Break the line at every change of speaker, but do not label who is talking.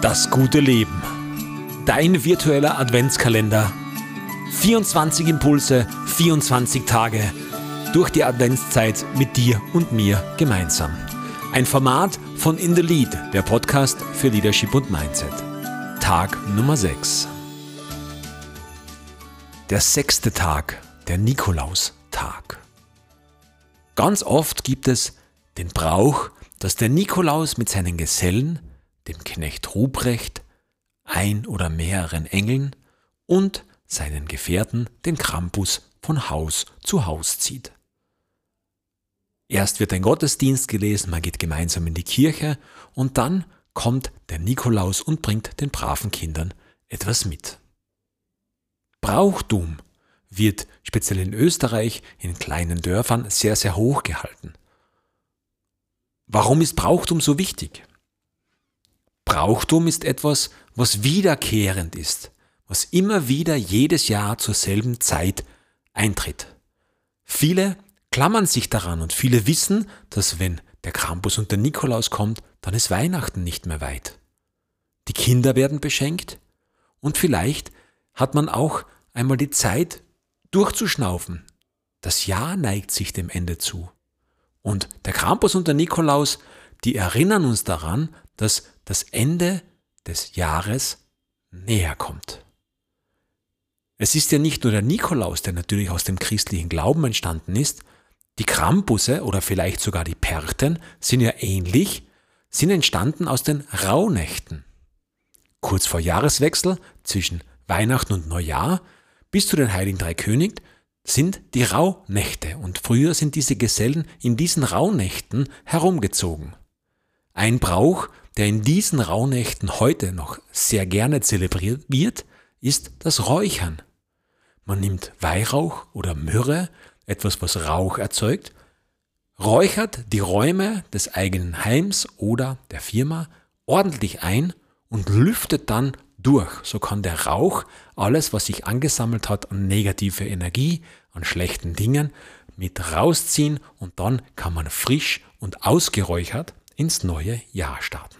Das gute Leben. Dein virtueller Adventskalender. 24 Impulse, 24 Tage. Durch die Adventszeit mit dir und mir gemeinsam. Ein Format von In the Lead, der Podcast für Leadership und Mindset. Tag Nummer 6. Der sechste Tag, der Nikolaustag. Ganz oft gibt es den Brauch, dass der Nikolaus mit seinen Gesellen, dem Knecht Ruprecht, ein oder mehreren Engeln und seinen Gefährten, den Krampus, von Haus zu Haus zieht. Erst wird ein Gottesdienst gelesen, man geht gemeinsam in die Kirche und dann kommt der Nikolaus und bringt den braven Kindern etwas mit. Brauchtum wird speziell in Österreich in kleinen Dörfern sehr, sehr hoch gehalten. Warum ist Brauchtum so wichtig? Brauchtum ist etwas, was wiederkehrend ist, was immer wieder jedes Jahr zur selben Zeit eintritt. Viele klammern sich daran und viele wissen, dass wenn der Krampus und der Nikolaus kommt, dann ist Weihnachten nicht mehr weit. Die Kinder werden beschenkt und vielleicht hat man auch einmal die Zeit durchzuschnaufen. Das Jahr neigt sich dem Ende zu. Und der Krampus und der Nikolaus, die erinnern uns daran, dass das Ende des Jahres näher kommt. Es ist ja nicht nur der Nikolaus, der natürlich aus dem christlichen Glauben entstanden ist, die Krampusse oder vielleicht sogar die Perten sind ja ähnlich, sind entstanden aus den Rauhnächten. Kurz vor Jahreswechsel zwischen Weihnachten und Neujahr bis zu den Heiligen Drei König sind die Rauhnächte und früher sind diese Gesellen in diesen Rauhnächten herumgezogen. Ein Brauch, der in diesen Rauhnächten heute noch sehr gerne zelebriert wird, ist das Räuchern. Man nimmt Weihrauch oder Myrrhe, etwas was Rauch erzeugt, räuchert die Räume des eigenen Heims oder der Firma ordentlich ein und lüftet dann durch. So kann der Rauch alles, was sich angesammelt hat an negative Energie, an schlechten Dingen, mit rausziehen und dann kann man frisch und ausgeräuchert ins neue Jahr starten.